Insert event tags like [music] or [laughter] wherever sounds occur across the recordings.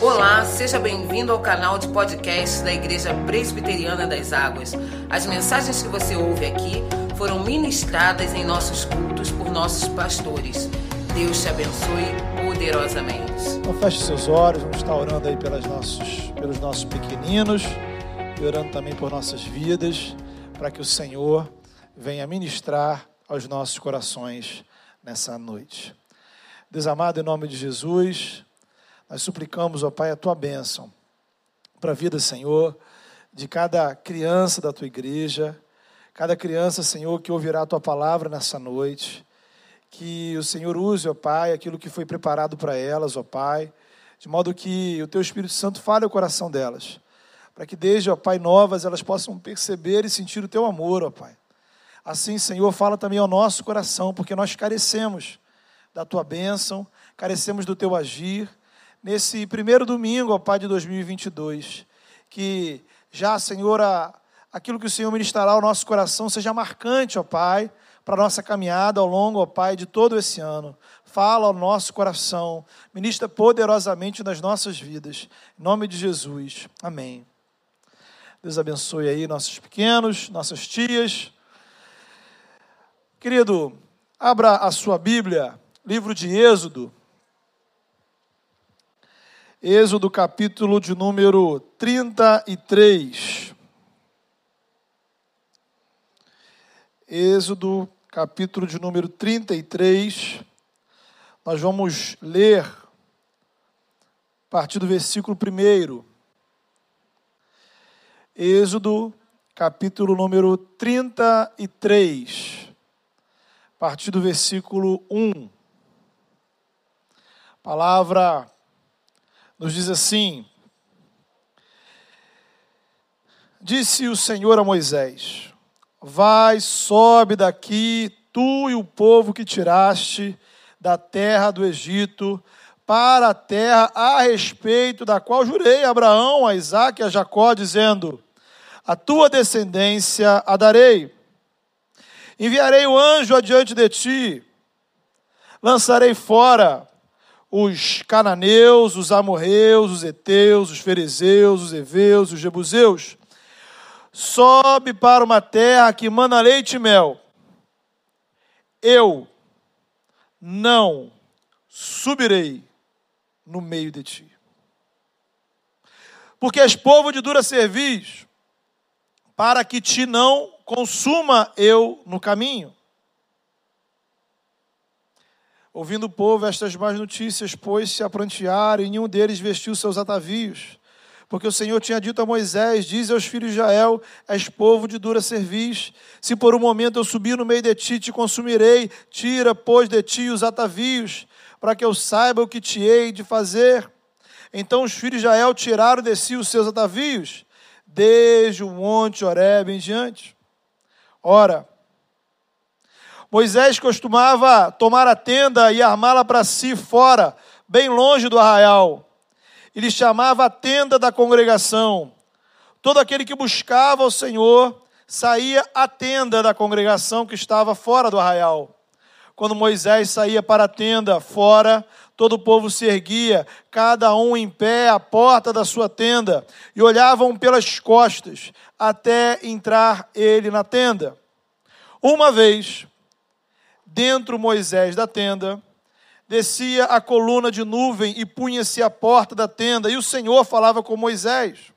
Olá, seja bem-vindo ao canal de podcast da Igreja Presbiteriana das Águas. As mensagens que você ouve aqui foram ministradas em nossos cultos por nossos pastores. Deus te abençoe poderosamente. Então feche seus olhos, vamos estar orando aí pelos nossos, pelos nossos pequeninos e orando também por nossas vidas, para que o Senhor venha ministrar aos nossos corações nessa noite. Deus amado, em nome de Jesus, nós suplicamos, ó Pai, a tua bênção para a vida, Senhor, de cada criança da tua igreja, cada criança, Senhor, que ouvirá a tua palavra nessa noite. Que o Senhor use, ó Pai, aquilo que foi preparado para elas, ó Pai, de modo que o teu Espírito Santo fale o coração delas, para que desde, ó Pai, novas elas possam perceber e sentir o teu amor, ó Pai. Assim, Senhor, fala também ao nosso coração, porque nós carecemos da tua bênção, carecemos do teu agir, nesse primeiro domingo, ó Pai, de 2022. Que já, Senhor, aquilo que o Senhor ministrará ao nosso coração seja marcante, ó Pai, para a nossa caminhada ao longo, ó Pai, de todo esse ano. Fala ao nosso coração, ministra poderosamente nas nossas vidas. Em nome de Jesus. Amém. Deus abençoe aí nossos pequenos, nossas tias. Querido, abra a sua Bíblia, livro de Êxodo, Êxodo capítulo de número 33. Êxodo capítulo de número 33. Nós vamos ler a partir do versículo 1. Êxodo capítulo número 33. A partir do versículo 1. Palavra nos diz assim: Disse o Senhor a Moisés: Vai, sobe daqui, tu e o povo que tiraste da terra do Egito, para a terra a respeito da qual jurei a Abraão, a Isaac e a Jacó, dizendo: A tua descendência a darei. Enviarei o anjo adiante de ti, lançarei fora os cananeus, os amorreus, os heteus, os fariseus, os heveus, os jebuseus. Sobe para uma terra que mana leite e mel. Eu não subirei no meio de ti. Porque és povo de dura cerviz, para que te não consuma eu no caminho. Ouvindo o povo estas más notícias, pôs-se a prantear, e nenhum deles vestiu seus atavios. Porque o Senhor tinha dito a Moisés: Diz aos filhos de Israel: És povo de dura cerviz. Se por um momento eu subir no meio de ti, te consumirei. Tira, pois, de ti os atavios, para que eu saiba o que te hei de fazer. Então os filhos de Israel tiraram de si os seus atavios, desde o monte Horeb em diante. Ora, Moisés costumava tomar a tenda e armá-la para si fora, bem longe do arraial. Ele chamava a tenda da congregação. Todo aquele que buscava o Senhor saía à tenda da congregação que estava fora do arraial. Quando Moisés saía para a tenda fora, todo o povo se erguia, cada um em pé à porta da sua tenda, e olhavam pelas costas até entrar ele na tenda. Uma vez, dentro Moisés da tenda, descia a coluna de nuvem e punha-se à porta da tenda, e o Senhor falava com Moisés.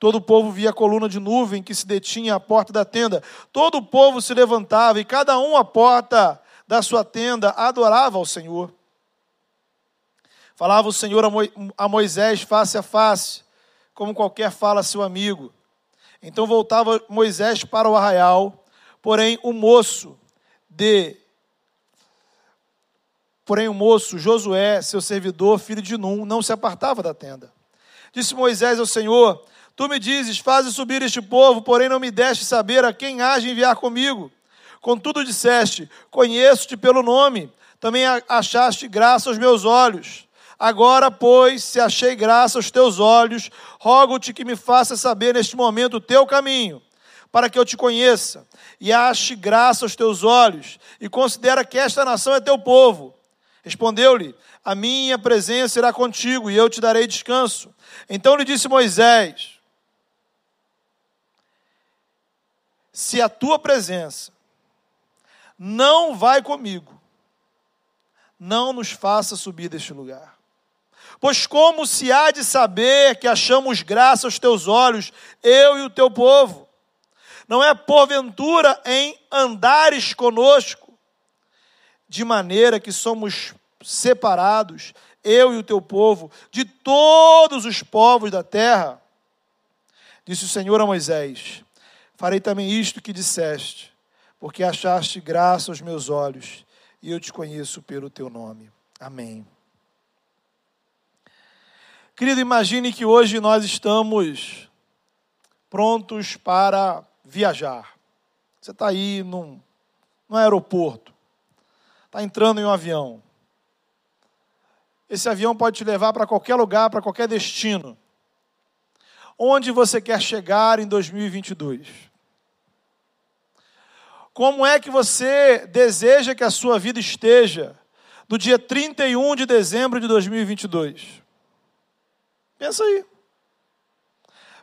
Todo o povo via a coluna de nuvem que se detinha à porta da tenda. Todo o povo se levantava e cada um à porta da sua tenda adorava ao Senhor. Falava o Senhor a Moisés face a face, como qualquer fala a seu amigo. Então voltava Moisés para o arraial, porém o moço de. Porém, o moço Josué, seu servidor, filho de Num, não se apartava da tenda. Disse Moisés ao Senhor: Tu me dizes, faze subir este povo, porém não me deste saber a quem há de enviar comigo. Contudo, disseste: Conheço-te pelo nome, também achaste graça aos meus olhos. Agora, pois, se achei graça aos teus olhos, rogo-te que me faça saber neste momento o teu caminho para que eu te conheça e ache graça aos teus olhos e considera que esta nação é teu povo. Respondeu-lhe: a minha presença irá contigo e eu te darei descanso. Então lhe disse Moisés: Se a tua presença não vai comigo, não nos faça subir deste lugar. Pois como se há de saber que achamos graça aos teus olhos, eu e o teu povo? Não é porventura em andares conosco, de maneira que somos separados, eu e o teu povo, de todos os povos da terra? Disse o Senhor a Moisés: Farei também isto que disseste, porque achaste graça aos meus olhos, e eu te conheço pelo teu nome. Amém. Querido, imagine que hoje nós estamos prontos para viajar. Você está aí num, num aeroporto, está entrando em um avião. Esse avião pode te levar para qualquer lugar, para qualquer destino. Onde você quer chegar em 2022? Como é que você deseja que a sua vida esteja do dia 31 de dezembro de 2022? Pensa aí.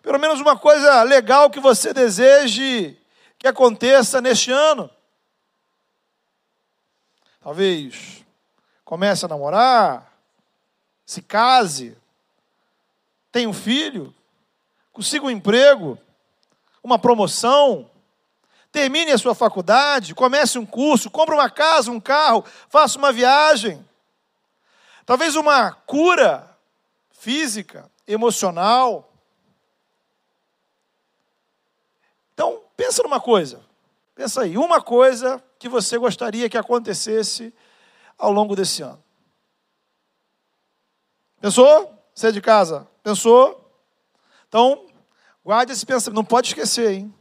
Pelo menos uma coisa legal que você deseje que aconteça neste ano. Talvez comece a namorar, se case, tenha um filho, consiga um emprego, uma promoção, termine a sua faculdade, comece um curso, compre uma casa, um carro, faça uma viagem. Talvez uma cura física, emocional. Então, pensa numa coisa. Pensa aí, uma coisa que você gostaria que acontecesse ao longo desse ano. Pensou? Você é de casa? Pensou? Então, guarde esse pensamento. Não pode esquecer, hein?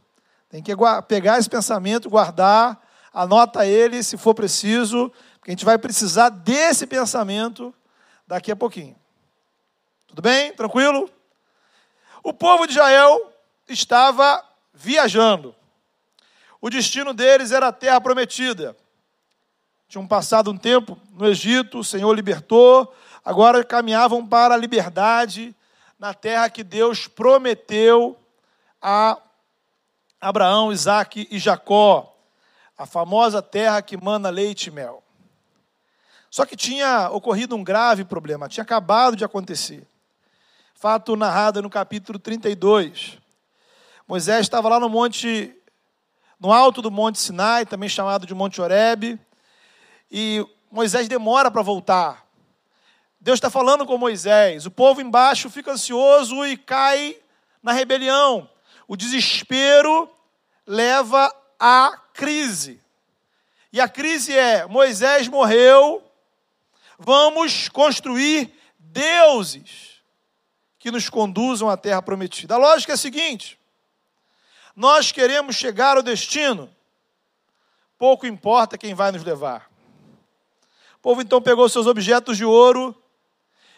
Tem que pegar esse pensamento, guardar, anota ele se for preciso, porque a gente vai precisar desse pensamento daqui a pouquinho. Tudo bem? Tranquilo? O povo de Israel estava viajando. O destino deles era a terra prometida. Tinham passado um tempo no Egito, o Senhor libertou, agora caminhavam para a liberdade na terra que Deus prometeu a Abraão, Isaac e Jacó, a famosa terra que manda leite e mel. Só que tinha ocorrido um grave problema, tinha acabado de acontecer. Fato narrado no capítulo 32. Moisés estava lá no monte, no alto do monte Sinai, também chamado de Monte Oreb, e Moisés demora para voltar. Deus está falando com Moisés. O povo embaixo fica ansioso e cai na rebelião. O desespero leva à crise. E a crise é: Moisés morreu, vamos construir deuses que nos conduzam à terra prometida. A lógica é a seguinte: nós queremos chegar ao destino, pouco importa quem vai nos levar. O povo então pegou seus objetos de ouro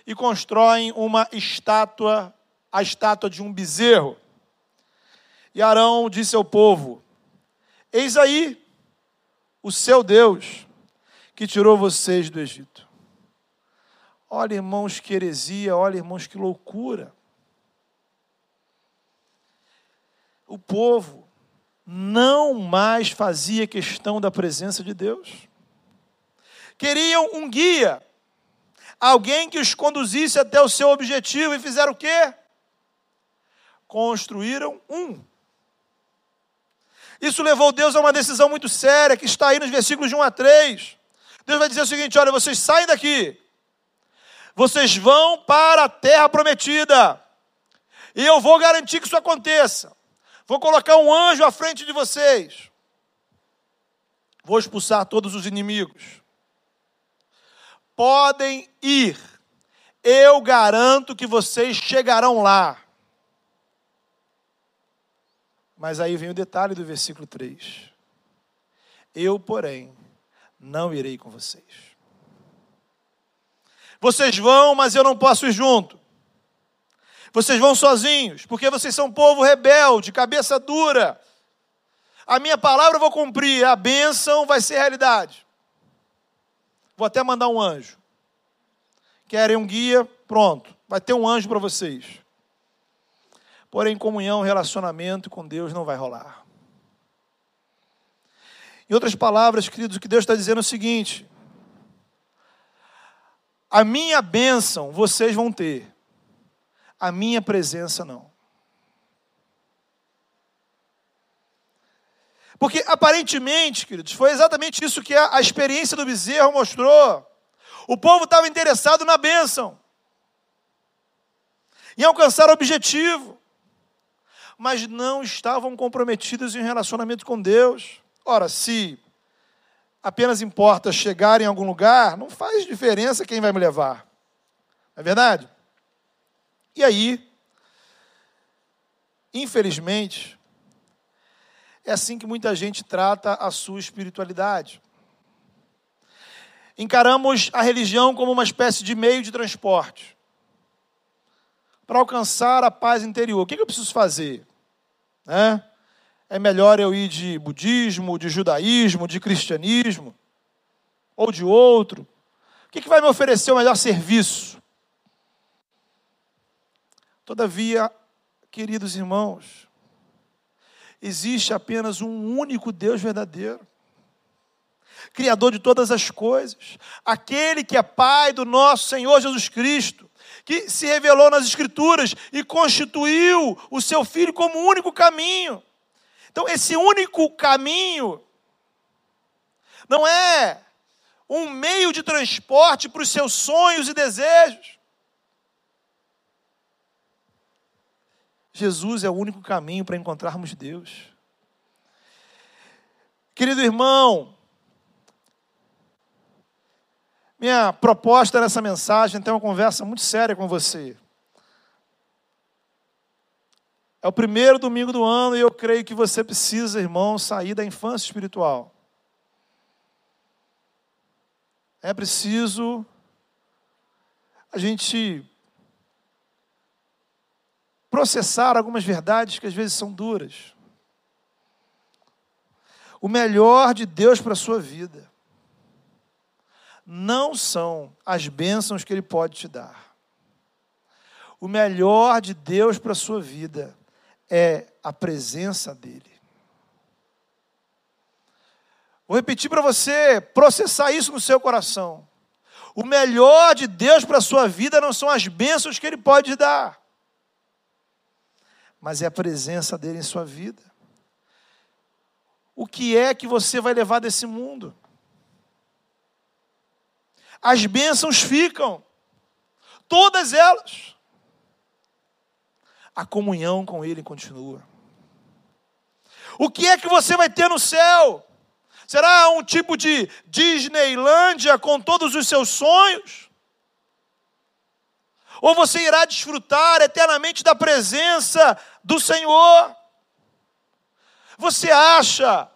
e constroem uma estátua, a estátua de um bezerro. E Arão disse ao povo: Eis aí o seu Deus que tirou vocês do Egito. Olha, irmãos, que heresia, olha, irmãos, que loucura. O povo não mais fazia questão da presença de Deus. Queriam um guia, alguém que os conduzisse até o seu objetivo e fizeram o quê? Construíram um. Isso levou Deus a uma decisão muito séria, que está aí nos versículos de 1 a 3. Deus vai dizer o seguinte: olha, vocês saem daqui, vocês vão para a terra prometida, e eu vou garantir que isso aconteça. Vou colocar um anjo à frente de vocês, vou expulsar todos os inimigos podem ir. Eu garanto que vocês chegarão lá. Mas aí vem o detalhe do versículo 3. Eu, porém, não irei com vocês. Vocês vão, mas eu não posso ir junto. Vocês vão sozinhos, porque vocês são um povo rebelde, cabeça dura. A minha palavra eu vou cumprir, a bênção vai ser realidade. Vou até mandar um anjo. querem um guia, pronto, vai ter um anjo para vocês. Porém, comunhão, relacionamento com Deus não vai rolar. Em outras palavras, queridos, o que Deus está dizendo é o seguinte: a minha bênção vocês vão ter, a minha presença não. Porque aparentemente, queridos, foi exatamente isso que a, experiência do bezerro mostrou. O povo estava interessado na bênção, em alcançar o objetivo, mas não estavam comprometidos em relacionamento com Deus. Ora, se apenas importa chegar em algum lugar, não faz diferença quem vai me levar. Não é verdade? E aí, infelizmente, é assim que muita gente trata a sua espiritualidade. Encaramos a religião como uma espécie de meio de transporte para alcançar a paz interior. O que eu preciso fazer? Né? É melhor eu ir de budismo, de judaísmo, de cristianismo, ou de outro? O que, vai me oferecer o melhor serviço? Todavia, queridos irmãos, existe apenas um único Deus verdadeiro. Criador de todas as coisas, aquele que é Pai do nosso Senhor Jesus Cristo, que se revelou nas Escrituras e constituiu o seu Filho como o único caminho. Então, esse único caminho não é um meio de transporte para os seus sonhos e desejos. Jesus é o único caminho para encontrarmos Deus. Querido irmão, minha proposta nessa mensagem é ter uma conversa muito séria com você. É o primeiro domingo do ano e eu creio que você precisa, irmão, sair da infância espiritual. É preciso a gente processar algumas verdades que às vezes são duras. O melhor de Deus para a sua vida não são as bênçãos que Ele pode te dar. O melhor de Deus para a sua vida é a presença dEle. Vou repetir para você processar isso no seu coração. O melhor de Deus para a sua vida não são as bênçãos que Ele pode dar, mas é a presença dEle em sua vida. O que é que você vai levar desse mundo? As bênçãos ficam, todas elas a comunhão com Ele continua. O que é que você vai ter no céu? Será um tipo de Disneylândia com todos os seus sonhos? Ou você irá desfrutar eternamente da presença do Senhor? Você acha,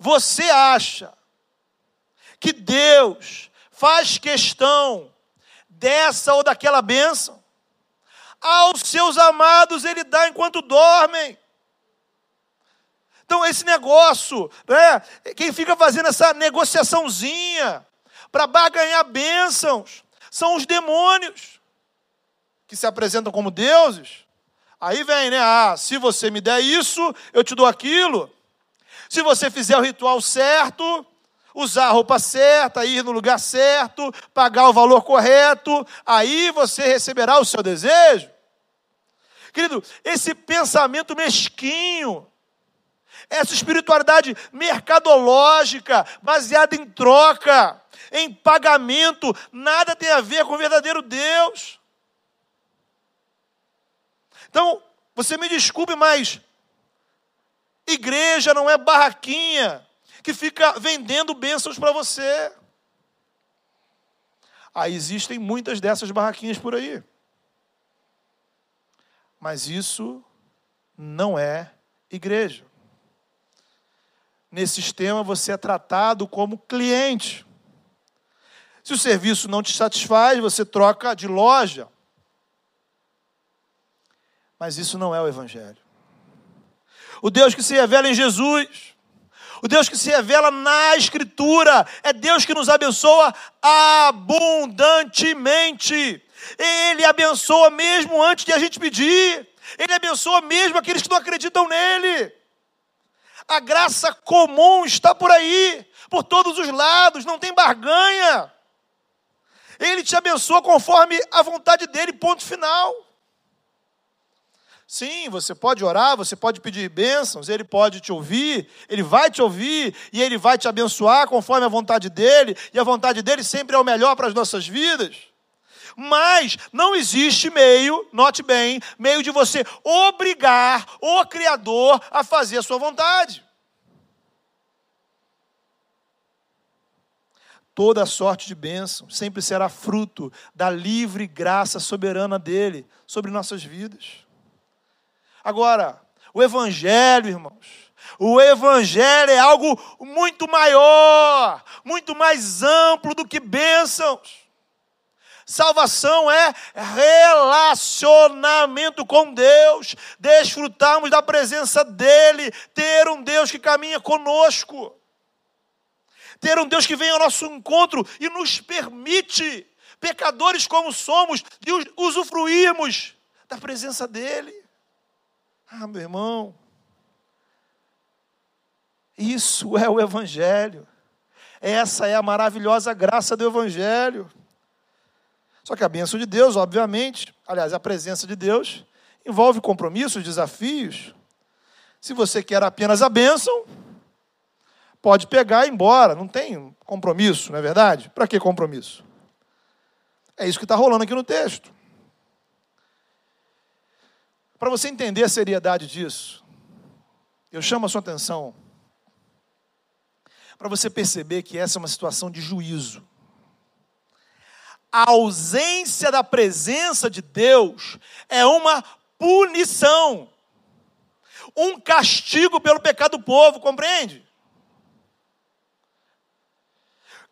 você acha que Deus faz questão dessa ou daquela bênção? Aos seus amados ele dá enquanto dormem. Então, esse negócio, né, quem fica fazendo essa negociaçãozinha para barganhar bênçãos, são os demônios, que se apresentam como deuses. Aí vem, né? Ah, se você me der isso, eu te dou aquilo. Se você fizer o ritual certo, usar a roupa certa, ir no lugar certo, pagar o valor correto, aí você receberá o seu desejo. Querido, esse pensamento mesquinho, essa espiritualidade mercadológica, baseada em troca, em pagamento, nada tem a ver com o verdadeiro Deus. Então, você me desculpe, mas igreja não é barraquinha que fica vendendo bênçãos para você. Aí existem muitas dessas barraquinhas por aí. Mas isso não é igreja. Nesse sistema você é tratado como cliente. Se o serviço não te satisfaz, você troca de loja. Mas isso não é o Evangelho. O Deus que se revela em Jesus, O Deus que se revela na Escritura. É Deus que nos abençoa abundantemente. Ele abençoa mesmo antes de a gente pedir. Ele abençoa mesmo aqueles que não acreditam nele. A graça comum está por aí, por todos os lados, não tem barganha. Ele te abençoa conforme a vontade dele, ponto final. Sim, você pode orar, você pode pedir bênçãos, ele pode te ouvir, ele vai te ouvir e ele vai te abençoar conforme a vontade dele, e a vontade dele sempre é o melhor para as nossas vidas. Mas não existe meio, note bem, meio de você obrigar o Criador a fazer a sua vontade. Toda sorte de bênção sempre será fruto da livre graça soberana dele sobre nossas vidas. Agora, o Evangelho, irmãos, o Evangelho é algo muito maior, muito mais amplo do que bênçãos. Salvação é relacionamento com Deus, desfrutarmos da presença dEle, ter um Deus que caminha conosco, ter um Deus que vem ao nosso encontro e nos permite, pecadores como somos, de usufruirmos da presença dEle. Ah, meu irmão, isso é o Evangelho, essa é a maravilhosa graça do Evangelho. Só que a bênção de Deus, obviamente, aliás, a presença de Deus, envolve compromissos, desafios. Se você quer apenas a bênção, pode pegar e ir embora, não tem compromisso, não é verdade? Para que compromisso? É isso que está rolando aqui no texto. Para você entender a seriedade disso, eu chamo a sua atenção para você perceber que essa é uma situação de juízo a ausência da presença de Deus é uma punição, um castigo pelo pecado do povo, compreende?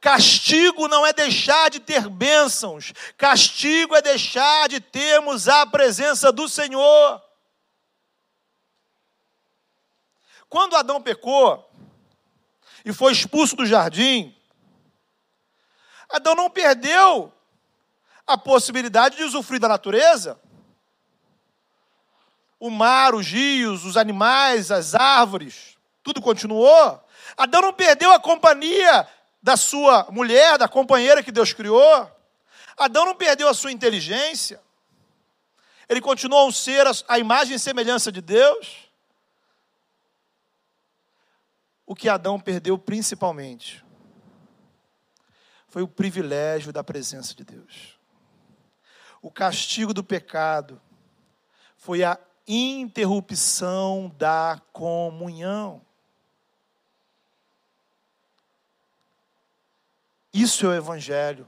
Castigo não é deixar de ter bênçãos, castigo é deixar de termos a presença do Senhor. Quando Adão pecou e foi expulso do jardim, Adão não perdeu a possibilidade de usufruir da natureza. O mar, os rios, os animais, as árvores, tudo continuou. Adão não perdeu a companhia da sua mulher, da companheira que Deus criou. Adão não perdeu a sua inteligência. Ele continuou a ser a imagem e semelhança de Deus. O que Adão perdeu principalmente foi o privilégio da presença de Deus o castigo do pecado foi a interrupção da comunhão. Isso é o Evangelho.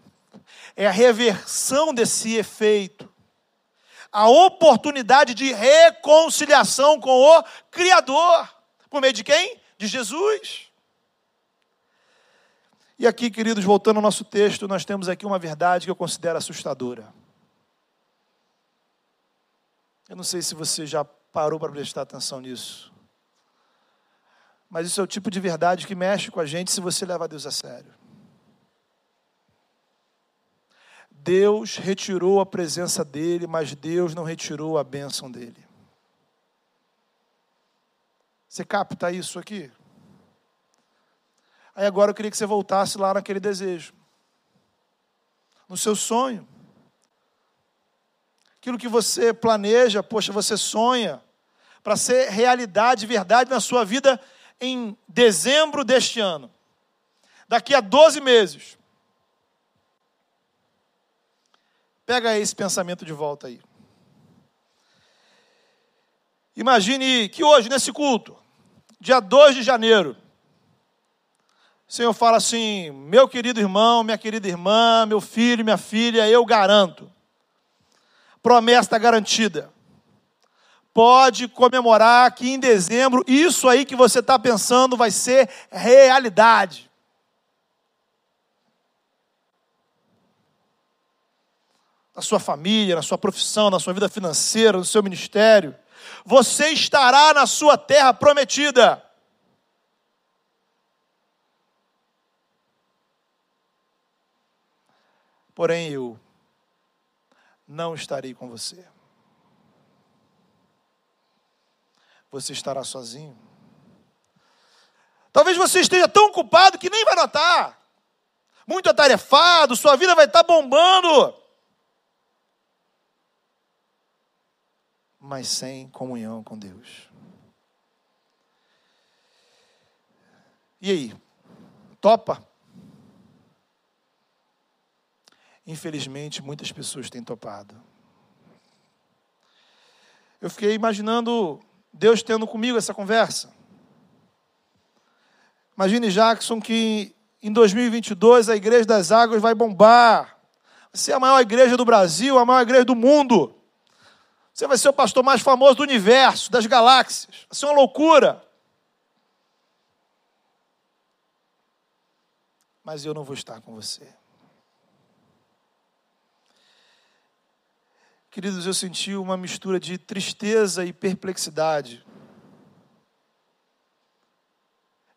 É a reversão desse efeito. A oportunidade de reconciliação com o Criador. Por meio de quem? De Jesus. E aqui, queridos, voltando ao nosso texto, nós temos aqui uma verdade que eu considero assustadora. Eu não sei se você já parou para prestar atenção nisso. Mas isso é o tipo de verdade que mexe com a gente se você leva Deus a sério. Deus retirou a presença dele, mas Deus não retirou a bênção dele. Você capta isso aqui? Aí agora eu queria que você voltasse lá naquele desejo, no seu sonho aquilo que você planeja, poxa, você sonha, para ser realidade, verdade na sua vida em dezembro deste ano. Daqui a 12 meses. Pega esse pensamento de volta aí. Imagine que hoje, nesse culto, dia 2 de janeiro, o Senhor fala assim: meu querido irmão, minha querida irmã, meu filho, minha filha, eu garanto promessa garantida. Pode comemorar que em dezembro isso aí que você está pensando vai ser realidade. Na sua família, na sua profissão, na sua vida financeira, no seu ministério você estará na sua terra prometida. Porém, eu não estarei com você. Você estará sozinho. Talvez você esteja tão ocupado que nem vai notar. Muito atarefado, sua vida vai estar bombando. Mas sem comunhão com Deus. E aí? Topa? Infelizmente, muitas pessoas têm topado. Eu fiquei imaginando Deus tendo comigo essa conversa. Imagine, Jackson, que em 2022 a Igreja das Águas vai bombar. Vai ser a maior igreja do Brasil, a maior igreja do mundo. Você vai ser o pastor mais famoso do universo, das galáxias. Vai ser uma loucura. Mas eu não vou estar com você. Queridos, eu senti uma mistura de tristeza e perplexidade.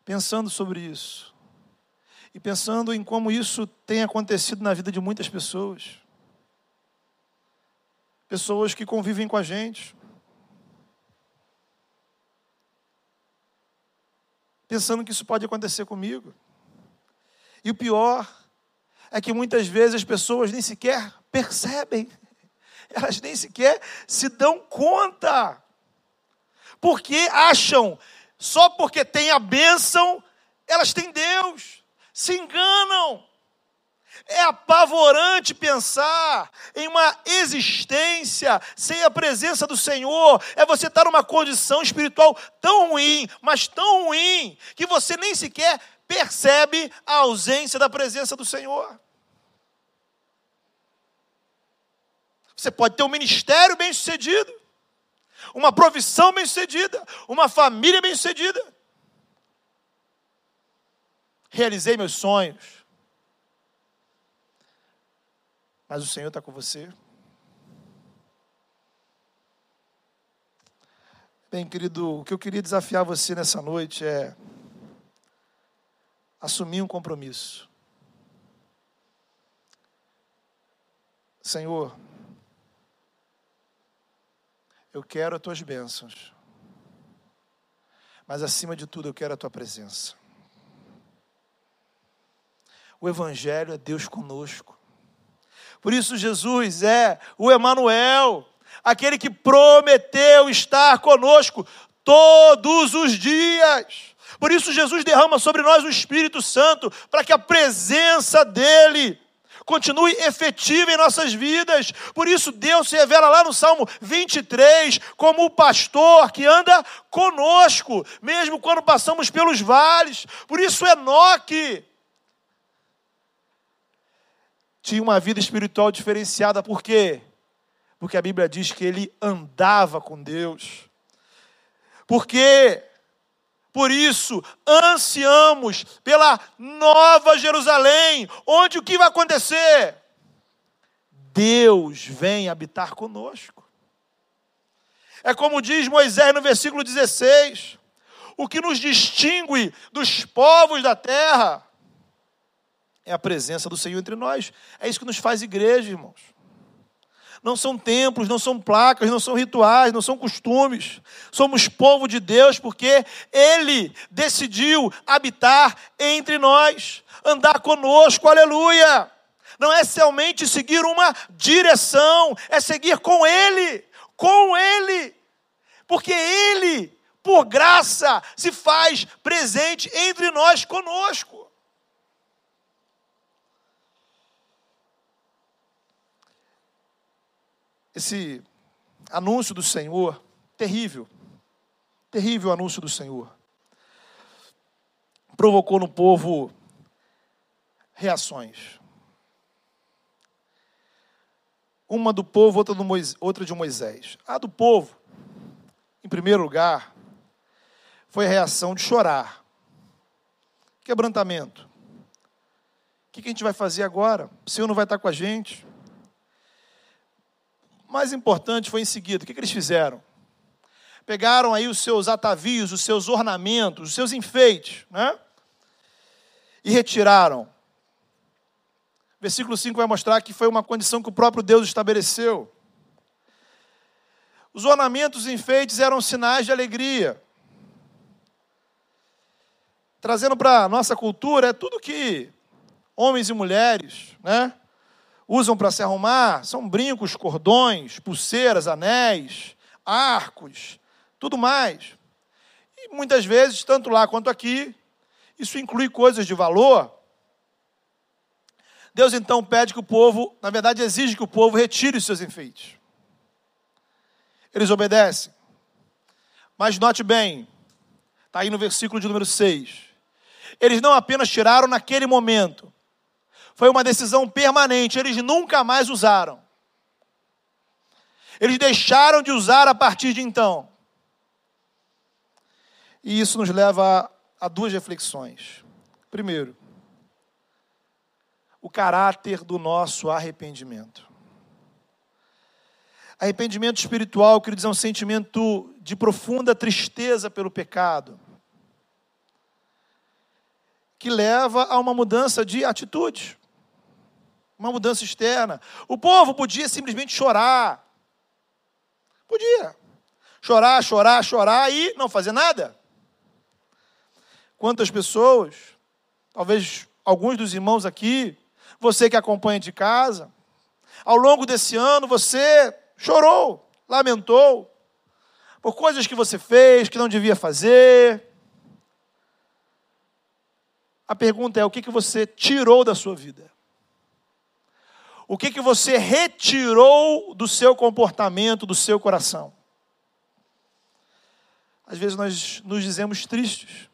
Pensando sobre isso. E pensando em como isso tem acontecido na vida de muitas pessoas. Pessoas que convivem com a gente. Pensando que isso pode acontecer comigo. E o pior é que muitas vezes as pessoas nem sequer percebem [laughs] elas nem sequer se dão conta. Porque acham, só porque tem a bênção, elas têm Deus. Se enganam. É apavorante pensar em uma existência sem a presença do Senhor. É você estar numa condição espiritual tão ruim, mas tão ruim, que você nem sequer percebe a ausência da presença do Senhor. Você pode ter um ministério bem sucedido, uma profissão bem sucedida, uma família bem sucedida. Realizei meus sonhos. Mas o Senhor está com você. Bem, querido, o que eu queria desafiar você nessa noite é assumir um compromisso. Senhor, eu quero as tuas bênçãos. Mas acima de tudo, eu quero a tua presença. O Evangelho é Deus conosco. Por isso, Jesus é o Emanuel, aquele que prometeu estar conosco todos os dias. Por isso, Jesus derrama sobre nós o Espírito Santo, para que a presença dEle continue efetiva em nossas vidas. Por isso, Deus se revela lá no Salmo 23 como o pastor que anda conosco, mesmo quando passamos pelos vales. Por isso, Enoque tinha uma vida espiritual diferenciada, por quê? Porque a Bíblia diz que ele andava com Deus. Porque por isso, ansiamos pela nova Jerusalém, onde o que vai acontecer? Deus vem habitar conosco. É como diz Moisés no versículo 16: o que nos distingue dos povos da terra é a presença do Senhor entre nós. É isso que nos faz igreja, irmãos não são templos, não são placas, não são rituais, não são costumes. Somos povo de Deus porque Ele decidiu habitar entre nós, andar conosco, aleluia. Não é somente seguir uma direção, é seguir com Ele, com Ele, porque Ele, por graça, se faz presente entre nós conosco. Esse anúncio do Senhor, terrível, terrível anúncio do Senhor, provocou no povo reações. Uma do povo, outra, do Moisés, outra de Moisés. A do povo, em primeiro lugar, foi a reação de chorar. Quebrantamento. O que a gente vai fazer agora? O Senhor não vai estar com a gente mais importante foi em seguida, o que, que eles fizeram? Pegaram aí os seus atavios, os seus ornamentos, os seus enfeites, né? E retiraram. Versículo 5 vai mostrar que foi uma condição que o próprio Deus estabeleceu. Os ornamentos e enfeites eram sinais de alegria. Trazendo para a nossa cultura, é tudo que homens e mulheres né, usam para se arrumar: são brincos, cordões, pulseiras, anéis, arcos, tudo mais. E muitas vezes, tanto lá quanto aqui, isso inclui coisas de valor. Deus então pede que o povo, na verdade, exige que o povo retire os seus enfeites. Eles obedecem. Mas note bem, está aí no versículo de número 6. Eles não apenas tiraram naquele momento, foi uma decisão permanente, eles nunca mais usaram. Eles deixaram de usar a partir de então. E isso nos leva a, duas reflexões. Primeiro, o caráter do nosso arrependimento. Arrependimento espiritual, queridos, é um sentimento de profunda tristeza pelo pecado, que leva a uma mudança de atitude, uma mudança externa. O povo podia simplesmente chorar, podia chorar, chorar, chorar e não fazer nada. Quantas pessoas, talvez alguns dos irmãos aqui, você que acompanha de casa, ao longo desse ano você chorou, lamentou, por coisas que você fez, que não devia fazer. A pergunta é: o que, que você tirou da sua vida? O que, que você retirou do seu comportamento, do seu coração? Às vezes nós nos dizemos tristes,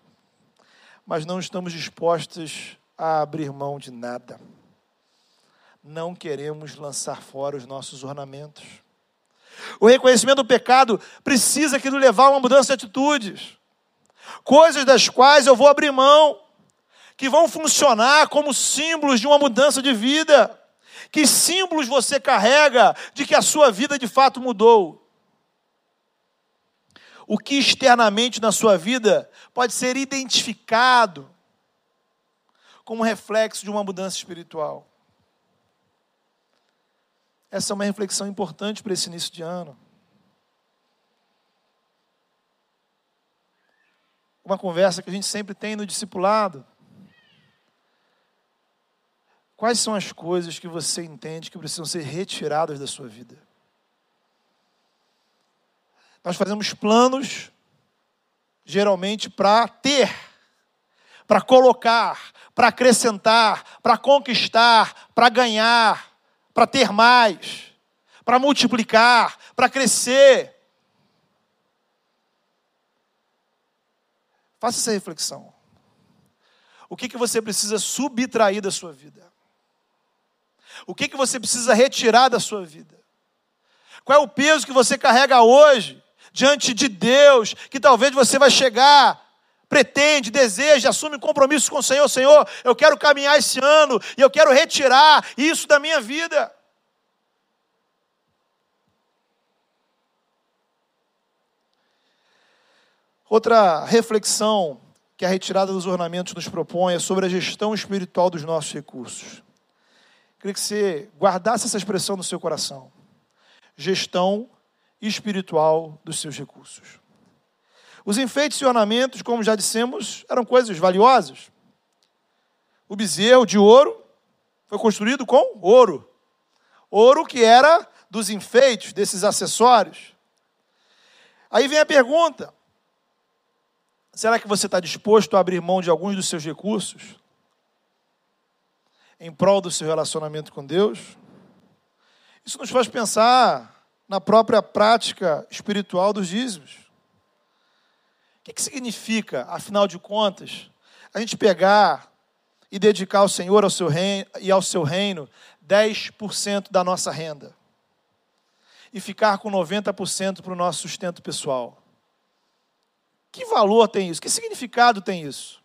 mas não estamos dispostos a abrir mão de nada não queremos lançar fora os nossos ornamentos. O reconhecimento do pecado precisa que nos levar a uma mudança de atitudes. Coisas das quais eu vou abrir mão, que vão funcionar como símbolos de uma mudança de vida. Que símbolos você carrega de que a sua vida de fato mudou? O que externamente na sua vida pode ser identificado como reflexo de uma mudança espiritual? Essa é uma reflexão importante para esse início de ano. Uma conversa que a gente sempre tem no discipulado. Quais são as coisas que você entende que precisam ser retiradas da sua vida? Nós fazemos planos, geralmente, para ter, para colocar, para acrescentar, para conquistar, para ganhar para ter mais, para multiplicar, para crescer. Faça essa reflexão. O que, que você precisa subtrair da sua vida? O que, que você precisa retirar da sua vida? Qual é o peso que você carrega hoje diante de Deus, que talvez você vai chegar pretende, deseja, assume compromisso com o Senhor. Senhor, eu quero caminhar esse ano e eu quero retirar isso da minha vida. Outra reflexão que a retirada dos ornamentos nos propõe é sobre a gestão espiritual dos nossos recursos. Queria que você guardasse essa expressão no seu coração. Gestão espiritual dos seus recursos. Os enfeites e ornamentos, como já dissemos, eram coisas valiosas. O bezerro de ouro foi construído com ouro. Ouro que era dos enfeites, desses acessórios. Aí vem a pergunta: será que você está disposto a abrir mão de alguns dos seus recursos em prol do seu relacionamento com Deus? Isso nos faz pensar na própria prática espiritual dos dízimos que, que significa, afinal de contas, a gente pegar e dedicar ao Senhor ao seu reino, e ao seu reino 10% da nossa renda e ficar com 90% para o nosso sustento pessoal? Que valor tem isso? Que significado tem isso?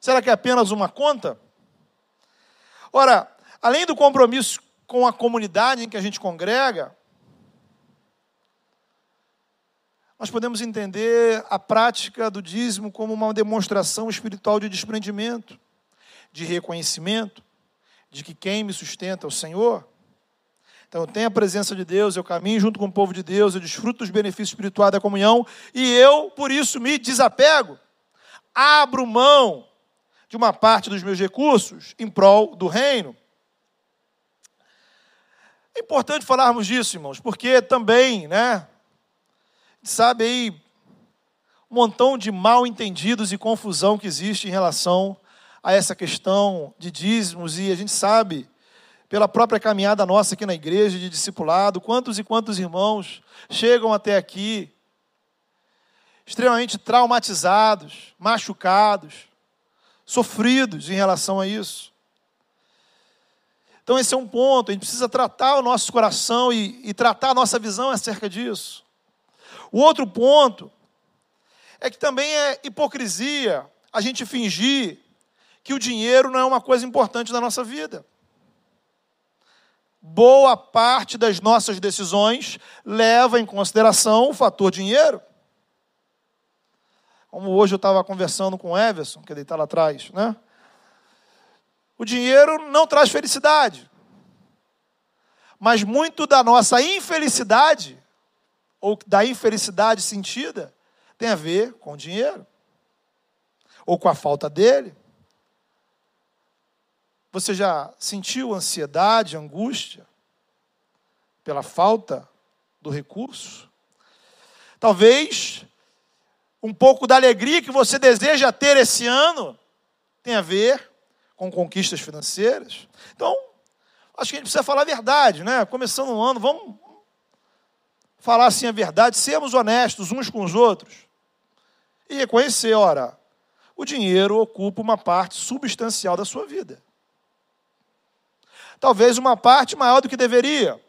Será que é apenas uma conta? Ora, além do compromisso com a comunidade em que a gente congrega, nós podemos entender a prática do dízimo como uma demonstração espiritual de desprendimento, de reconhecimento, de que quem me sustenta é o Senhor. Então eu tenho a presença de Deus, eu caminho junto com o povo de Deus, eu desfruto dos benefícios espirituais da comunhão e eu, por isso, me desapego. Abro mão de uma parte dos meus recursos em prol do reino. É importante falarmos disso, irmãos, porque também, né, sabe aí, um montão de mal entendidos e confusão que existe em relação a essa questão de dízimos, e a gente sabe, pela própria caminhada nossa aqui na igreja de discipulado, quantos e quantos irmãos chegam até aqui extremamente traumatizados, machucados, sofridos em relação a isso. Então, esse é um ponto, a gente precisa tratar o nosso coração e, e tratar a nossa visão acerca disso. O outro ponto é que também é hipocrisia a gente fingir que o dinheiro não é uma coisa importante na nossa vida. Boa parte das nossas decisões leva em consideração o fator dinheiro. Como hoje eu estava conversando com o Everson, que ele está lá atrás, né? O dinheiro não traz felicidade. Mas muito da nossa infelicidade, ou da infelicidade sentida, tem a ver com o dinheiro. Ou com a falta dele. Você já sentiu ansiedade, angústia pela falta do recurso? Talvez um pouco da alegria que você deseja ter esse ano tem a ver com conquistas financeiras. Então, acho que a gente precisa falar a verdade, né? Começando o ano, vamos falar assim a verdade, sermos honestos uns com os outros e reconhecer, ora, o dinheiro ocupa uma parte substancial da sua vida. Talvez uma parte maior do que deveria.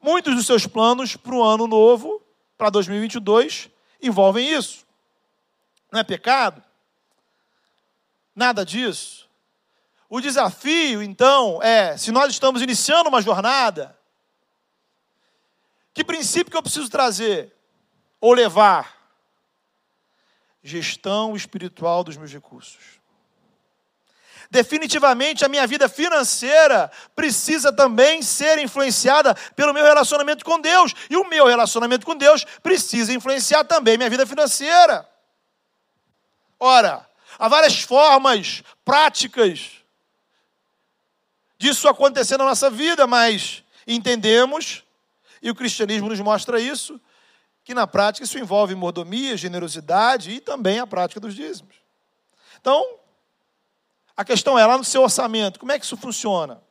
Muitos dos seus planos para o ano novo, para 2022, envolvem isso. Não é pecado? Nada disso. O desafio, então, é: se nós estamos iniciando uma jornada, que princípio que eu preciso trazer ou levar? Gestão espiritual dos meus recursos. Definitivamente a minha vida financeira precisa também ser influenciada pelo meu relacionamento com Deus. E o meu relacionamento com Deus precisa influenciar também minha vida financeira. Ora, Há várias formas práticas disso acontecer na nossa vida, mas entendemos, e o cristianismo nos mostra isso, que na prática isso envolve mordomia, generosidade e também a prática dos dízimos. Então, a questão é lá no seu orçamento, como é que isso funciona?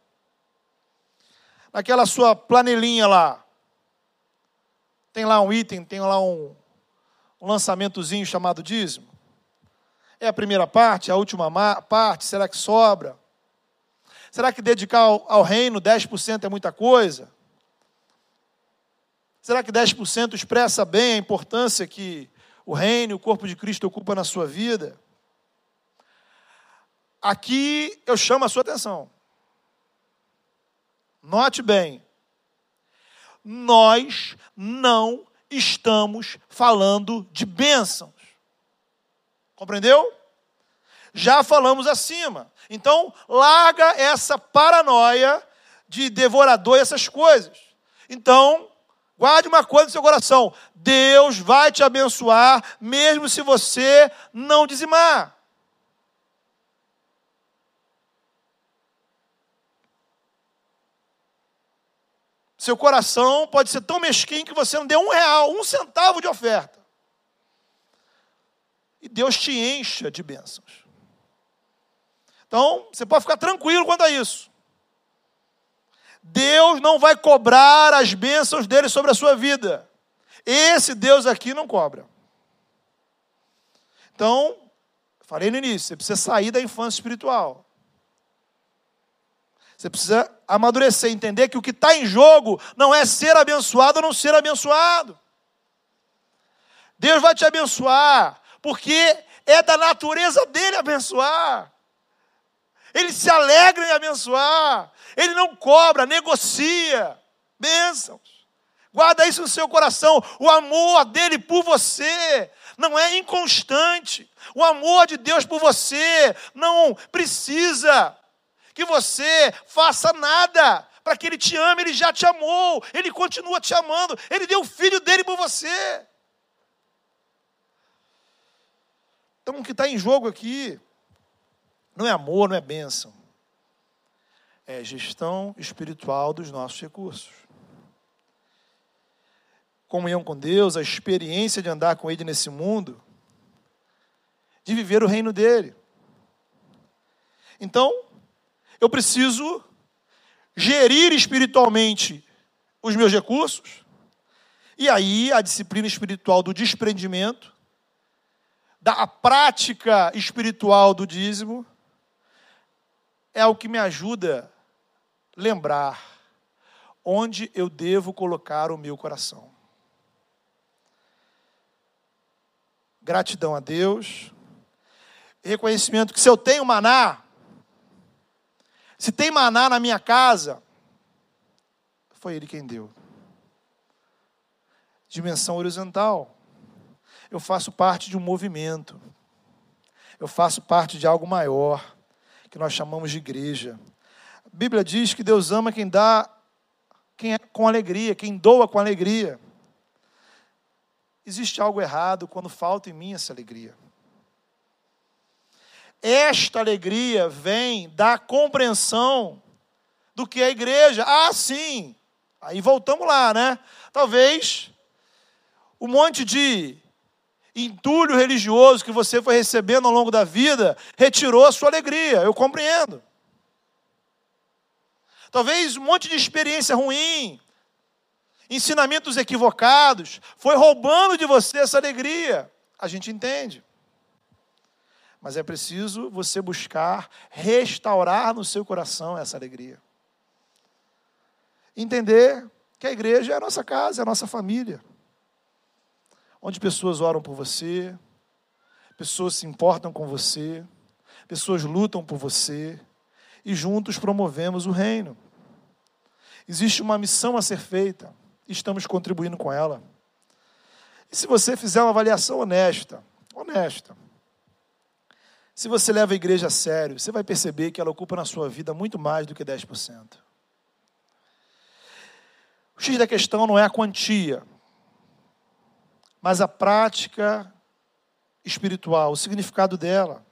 Naquela sua planelinha lá, tem lá um item, tem lá um, um lançamentozinho chamado dízimo. É a primeira parte, a última parte? Será que sobra? Será que dedicar ao, ao reino 10% é muita coisa? Será que 10% expressa bem a importância que o reino e o corpo de Cristo ocupa na sua vida? Aqui eu chamo a sua atenção. Note bem. Nós não estamos falando de bênçãos. Compreendeu? Já falamos acima. Então, larga essa paranoia de devorador e essas coisas. Então, guarde uma coisa no seu coração: Deus vai te abençoar, mesmo se você não dizimar. Seu coração pode ser tão mesquinho que você não dê um real, um centavo de oferta e Deus te encha de bênçãos. Então, você pode ficar tranquilo quanto a isso. Deus não vai cobrar as bênçãos dele sobre a sua vida. Esse Deus aqui não cobra. Então, falei no início, você precisa sair da infância espiritual. Você precisa amadurecer, entender que o que está em jogo não é ser abençoado ou não ser abençoado. Deus vai te abençoar, porque é da natureza dele abençoar. Ele se alegra em abençoar. Ele não cobra, negocia bênçãos. Guarda isso no seu coração. O amor dele por você não é inconstante. O amor de Deus por você não precisa que você faça nada para que Ele te ame, Ele já te amou, Ele continua te amando, Ele deu o filho dele por você. Então, o que está em jogo aqui não é amor, não é bênção, é gestão espiritual dos nossos recursos. Comunhão com Deus, a experiência de andar com Ele nesse mundo, de viver o reino dele. Então, eu preciso gerir espiritualmente os meus recursos, e aí a disciplina espiritual do desprendimento, da prática espiritual do dízimo, é o que me ajuda a lembrar onde eu devo colocar o meu coração. Gratidão a Deus, reconhecimento que se eu tenho maná, se tem maná na minha casa, foi Ele quem deu. Dimensão horizontal. Eu faço parte de um movimento. Eu faço parte de algo maior, que nós chamamos de igreja. A Bíblia diz que Deus ama quem dá quem é com alegria, quem doa com alegria. Existe algo errado quando falta em mim essa alegria. Esta alegria vem da compreensão do que é a igreja. Ah, sim. Aí voltamos lá, né? Talvez um monte de entulho religioso que você foi recebendo ao longo da vida retirou a sua alegria. Eu compreendo. Talvez um monte de experiência ruim, ensinamentos equivocados, foi roubando de você essa alegria. A gente entende. Mas é preciso você buscar restaurar no seu coração essa alegria. Entender que a igreja é a nossa casa, é a nossa família. Onde pessoas oram por você, pessoas se importam com você, pessoas lutam por você e juntos promovemos o reino. Existe uma missão a ser feita, estamos contribuindo com ela. E se você fizer uma avaliação honesta, honesta, se você leva a igreja a sério, você vai perceber que ela ocupa na sua vida muito mais do que 10%. O X da questão não é a quantia, mas a prática espiritual, o significado dela.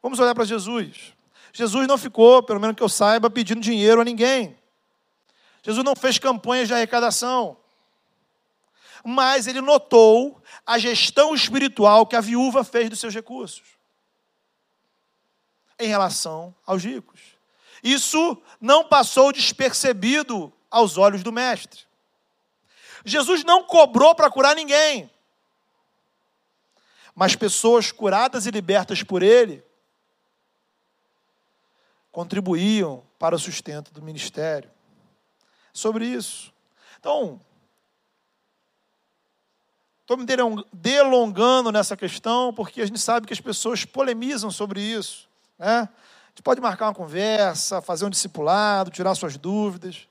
Vamos olhar para Jesus. Jesus não ficou, pelo menos que eu saiba, pedindo dinheiro a ninguém. Jesus não fez campanhas de arrecadação. Mas ele notou a gestão espiritual que a viúva fez dos seus recursos em relação aos ricos. Isso não passou despercebido aos olhos do Mestre. Jesus não cobrou para curar ninguém, mas pessoas curadas e libertas por Ele contribuíam para o sustento do ministério. Sobre isso. Então, estou me delongando nessa questão, porque a gente sabe que as pessoas polemizam sobre isso. Né? A gente pode marcar uma conversa, fazer um discipulado, tirar suas dúvidas.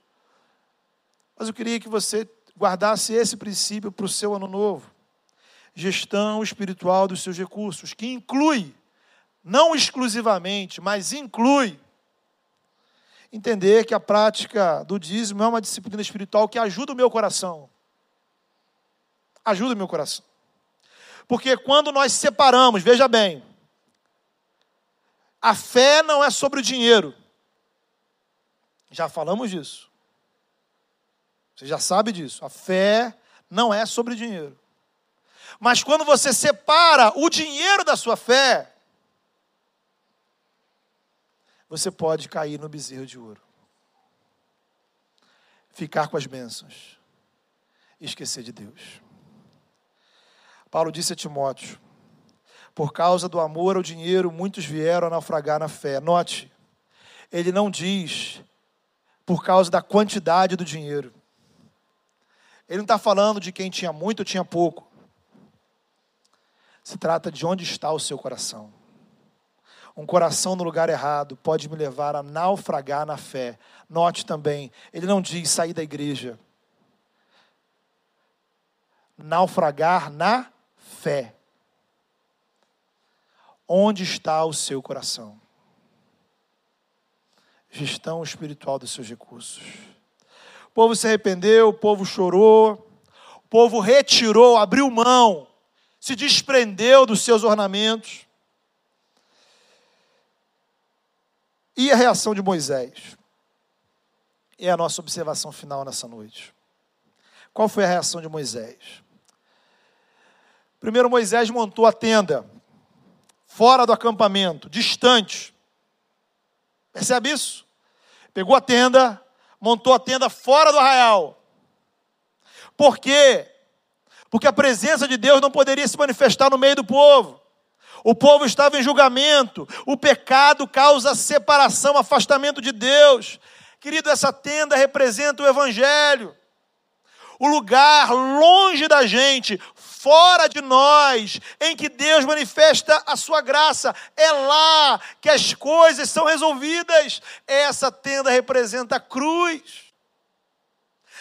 Mas eu queria que você guardasse esse princípio para o seu ano novo. Gestão espiritual dos seus recursos, que inclui, não exclusivamente, mas inclui, entender que a prática do dízimo é uma disciplina espiritual que ajuda o meu coração. Ajuda o meu coração. Porque quando nós separamos, veja bem, a fé não é sobre o dinheiro. Já falamos disso. Você já sabe disso. A fé não é sobre dinheiro. Mas quando você separa o dinheiro da sua fé, você pode cair no bezerro de ouro. Ficar com as bênçãos esquecer de Deus. Paulo disse a Timóteo: por causa do amor ao dinheiro, muitos vieram a naufragar na fé. Note, ele não diz por causa da quantidade do dinheiro. Ele não está falando de quem tinha muito ou tinha pouco. Se trata de onde está o seu coração. Um coração no lugar errado pode me levar a naufragar na fé. Note também, ele não diz sair da igreja. Naufragar na fé. Onde está o seu coração? gestão espiritual dos seus recursos. O povo se arrependeu, o povo chorou, o povo retirou, abriu mão, se desprendeu dos seus ornamentos. E a reação de Moisés? É a nossa observação final nessa noite. Qual foi a reação de Moisés? Primeiro, Moisés montou a tenda, fora do acampamento, distante. Percebe isso? Pegou a tenda, montou a tenda fora do arraial. Por quê? Porque a presença de Deus não poderia se manifestar no meio do povo. O povo estava em julgamento. O pecado causa separação, afastamento de Deus. Querido, essa tenda representa o Evangelho. O lugar longe da gente, fora de nós, em que Deus manifesta a sua graça. É lá que as coisas são resolvidas. Essa tenda representa a cruz.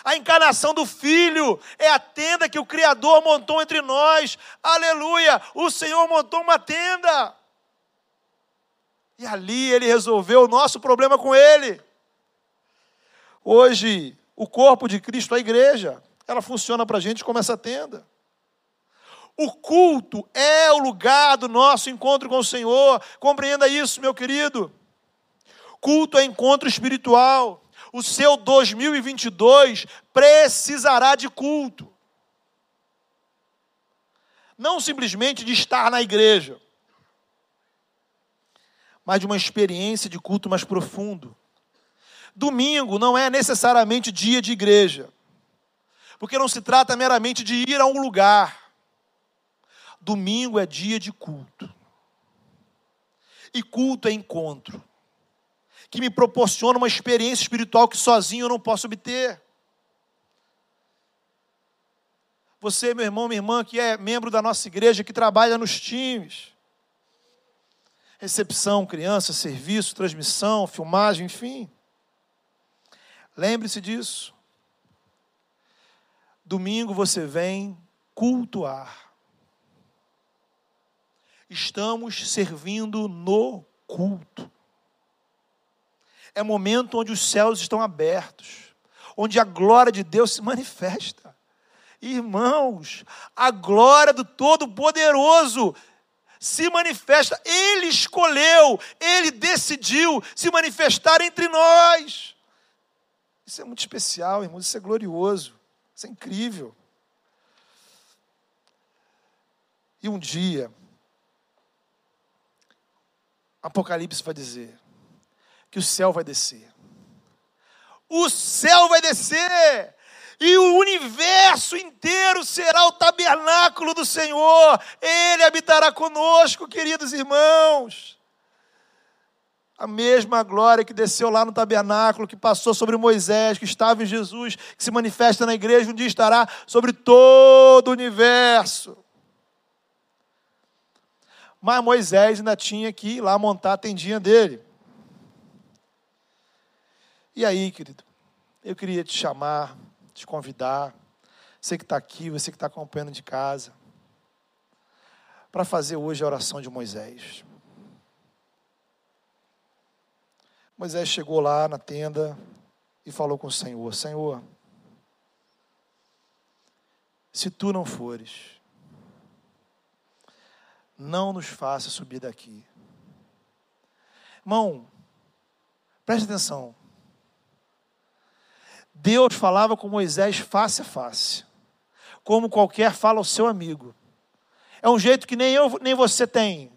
A encarnação do Filho é a tenda que o Criador montou entre nós. Aleluia! O Senhor montou uma tenda. E ali ele resolveu o nosso problema com ele. Hoje, o corpo de Cristo, a igreja, ela funciona para a gente como essa tenda. O culto é o lugar do nosso encontro com o Senhor. Compreenda isso, meu querido. Culto é encontro espiritual o seu 2022 precisará de culto. Não simplesmente de estar na igreja, mas de uma experiência de culto mais profundo. Domingo não é necessariamente dia de igreja, porque não se trata meramente de ir a um lugar. Domingo é dia de culto. E culto é encontro que me proporciona uma experiência espiritual que sozinho eu não posso obter. Você, meu irmão, minha irmã, que é membro da nossa igreja, que trabalha nos times, recepção, criança, serviço, transmissão, filmagem, enfim. Lembre-se disso. Domingo você vem cultuar. Estamos servindo no culto é momento onde os céus estão abertos, onde a glória de Deus se manifesta. Irmãos, a glória do Todo-Poderoso se manifesta, Ele escolheu, Ele decidiu se manifestar entre nós. Isso é muito especial, irmãos, isso é glorioso, isso é incrível. E um dia, Apocalipse vai dizer: que o céu vai descer. O céu vai descer. E o universo inteiro será o tabernáculo do Senhor. Ele habitará conosco, queridos irmãos. A mesma glória que desceu lá no tabernáculo, que passou sobre Moisés, que estava em Jesus, que se manifesta na igreja, um dia estará sobre todo o universo. Mas Moisés ainda tinha que ir lá montar a tendinha dele. E aí, querido, eu queria te chamar, te convidar, você que está aqui, você que está acompanhando de casa, para fazer hoje a oração de Moisés. Moisés chegou lá na tenda e falou com o Senhor: Senhor, se tu não fores, não nos faça subir daqui. Irmão, preste atenção. Deus falava com Moisés face a face, como qualquer fala ao seu amigo. É um jeito que nem eu nem você tem.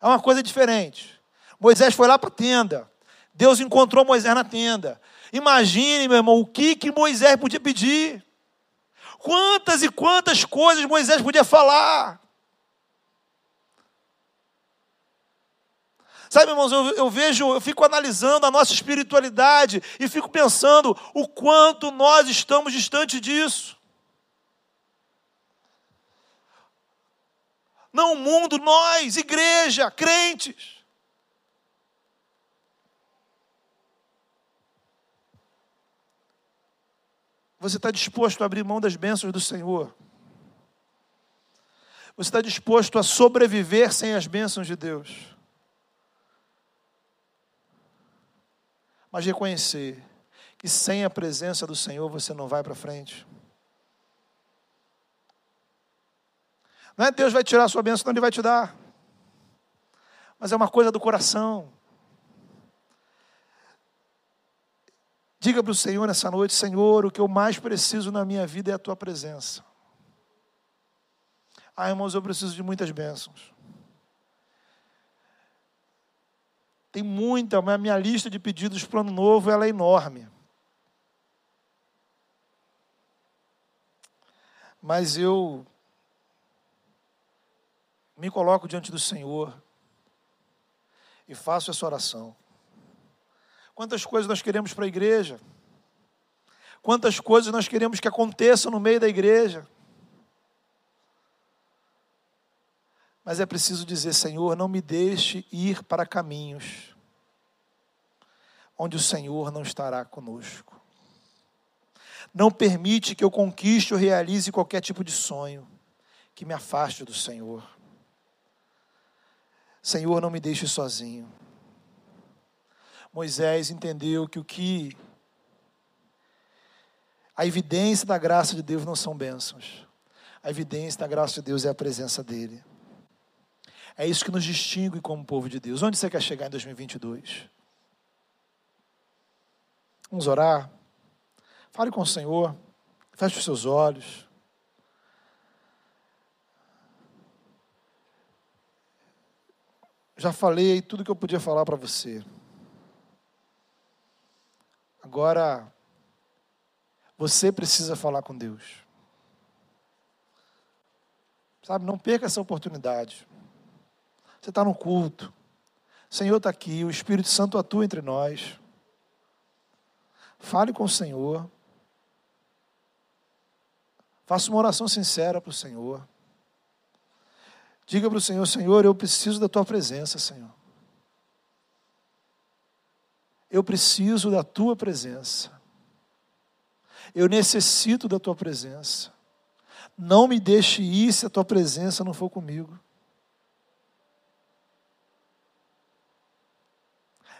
É uma coisa diferente. Moisés foi lá para a tenda. Deus encontrou Moisés na tenda. Imagine, meu irmão, o que, que Moisés podia pedir. Quantas e quantas coisas Moisés podia falar. Sabe, irmãos, eu, eu, vejo, eu fico analisando a nossa espiritualidade e fico pensando o quanto nós estamos distante disso. Não o mundo, nós, igreja, crentes. Você está disposto a abrir mão das bênçãos do Senhor? Você está disposto a sobreviver sem as bênçãos de Deus? mas reconhecer que sem a presença do Senhor você não vai para frente. Não é Deus vai tirar a sua bênção, não Ele vai te dar. Mas é uma coisa do coração. Diga para o Senhor nessa noite: Senhor, o que eu mais preciso na minha vida é a tua presença. Ah, irmãos, eu preciso de muitas bênçãos. Tem muita, mas a minha lista de pedidos para o ano novo ela é enorme. Mas eu me coloco diante do Senhor e faço essa oração. Quantas coisas nós queremos para a igreja? Quantas coisas nós queremos que aconteçam no meio da igreja? Mas é preciso dizer, Senhor, não me deixe ir para caminhos onde o Senhor não estará conosco. Não permite que eu conquiste ou realize qualquer tipo de sonho que me afaste do Senhor. Senhor, não me deixe sozinho. Moisés entendeu que o que a evidência da graça de Deus não são bênçãos. A evidência da graça de Deus é a presença dele. É isso que nos distingue como povo de Deus. Onde você quer chegar em 2022? Vamos orar. Fale com o Senhor. Feche os seus olhos. já falei tudo que eu podia falar para você. Agora, você precisa falar com Deus. Sabe, não perca essa oportunidade. Você está no culto. O Senhor está aqui, o Espírito Santo atua entre nós. Fale com o Senhor. Faça uma oração sincera para o Senhor. Diga para o Senhor: Senhor, eu preciso da tua presença, Senhor. Eu preciso da tua presença. Eu necessito da tua presença. Não me deixe ir se a tua presença não for comigo.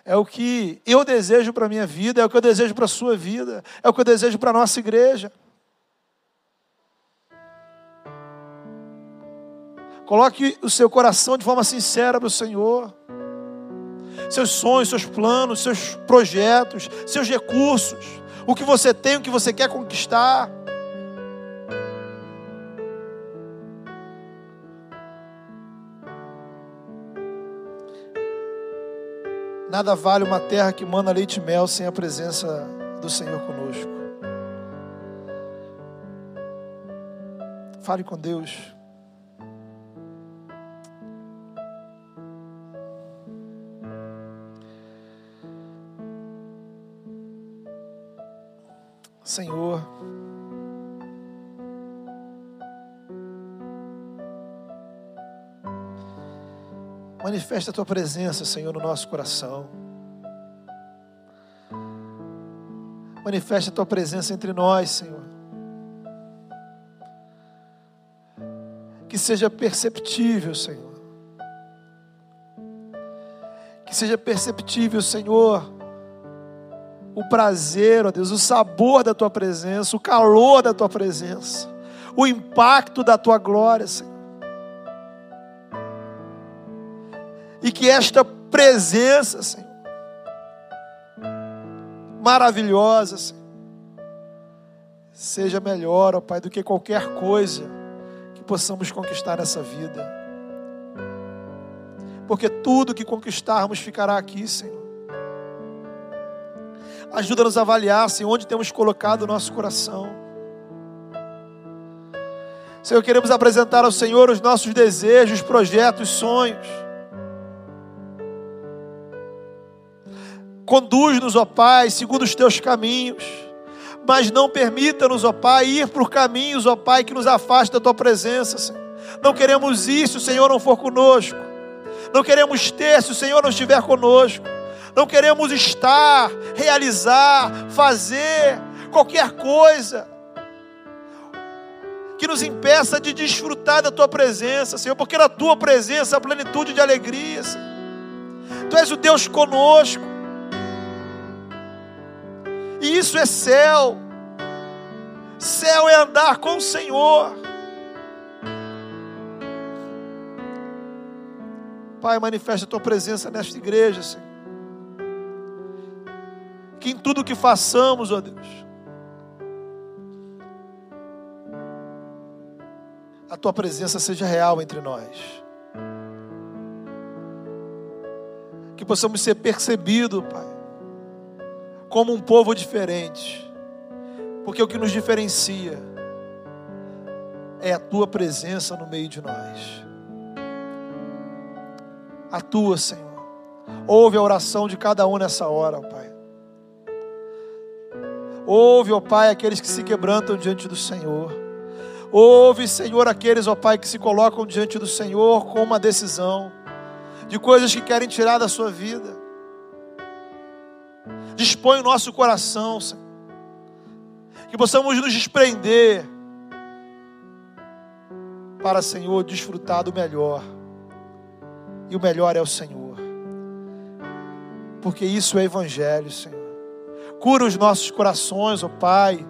É o que eu desejo para a minha vida, é o que eu desejo para a sua vida, é o que eu desejo para a nossa igreja. Coloque o seu coração de forma sincera para o Senhor. Seus sonhos, seus planos, seus projetos, seus recursos, o que você tem, o que você quer conquistar. Nada vale uma terra que manda leite e mel sem a presença do Senhor conosco. Fale com Deus. Senhor. Manifesta a tua presença, Senhor, no nosso coração. Manifesta a tua presença entre nós, Senhor. Que seja perceptível, Senhor. Que seja perceptível, Senhor o prazer, ó Deus, o sabor da tua presença, o calor da tua presença, o impacto da tua glória, Senhor. E que esta presença, Senhor, maravilhosa, Senhor, seja melhor, ó Pai, do que qualquer coisa que possamos conquistar nessa vida. Porque tudo que conquistarmos ficará aqui, Senhor. Ajuda-nos a avaliar, Senhor, onde temos colocado o nosso coração. Senhor, queremos apresentar ao Senhor os nossos desejos, projetos, sonhos. Conduz-nos, ó Pai, segundo os teus caminhos. Mas não permita-nos, ó Pai, ir por caminhos, ó Pai, que nos afastem da tua presença, Senhor. Não queremos ir se o Senhor não for conosco. Não queremos ter se o Senhor não estiver conosco não queremos estar, realizar, fazer qualquer coisa que nos impeça de desfrutar da tua presença, Senhor, porque na tua presença há plenitude de alegria, Senhor. Tu és o Deus conosco. E isso é céu. Céu é andar com o Senhor. Pai, manifesta a tua presença nesta igreja, Senhor. Que em tudo que façamos, ó Deus, a tua presença seja real entre nós. Que possamos ser percebidos, Pai, como um povo diferente. Porque o que nos diferencia é a tua presença no meio de nós. A tua, Senhor. Ouve a oração de cada um nessa hora, Pai. Ouve, ó Pai, aqueles que se quebrantam diante do Senhor. Ouve, Senhor, aqueles, ó Pai, que se colocam diante do Senhor com uma decisão de coisas que querem tirar da sua vida. Dispõe o nosso coração, Senhor. Que possamos nos desprender para, Senhor, desfrutar do melhor. E o melhor é o Senhor. Porque isso é evangelho, Senhor. Cura os nossos corações, ó Pai.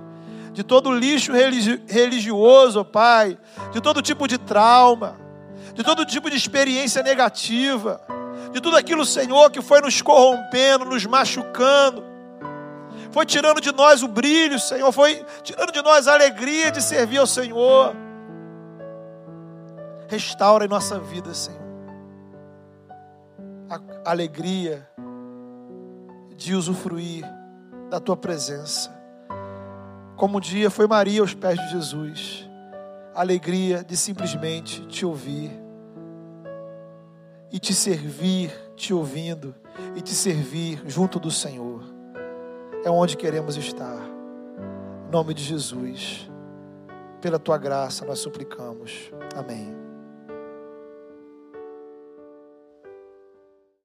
De todo lixo religioso, Pai, de todo tipo de trauma, de todo tipo de experiência negativa, de tudo aquilo, Senhor, que foi nos corrompendo, nos machucando, foi tirando de nós o brilho, Senhor, foi tirando de nós a alegria de servir ao Senhor. Restaura em nossa vida, Senhor, a alegria de usufruir da tua presença. Como um dia foi Maria aos pés de Jesus, a alegria de simplesmente te ouvir e te servir, te ouvindo e te servir junto do Senhor. É onde queremos estar. Em nome de Jesus, pela tua graça nós suplicamos. Amém.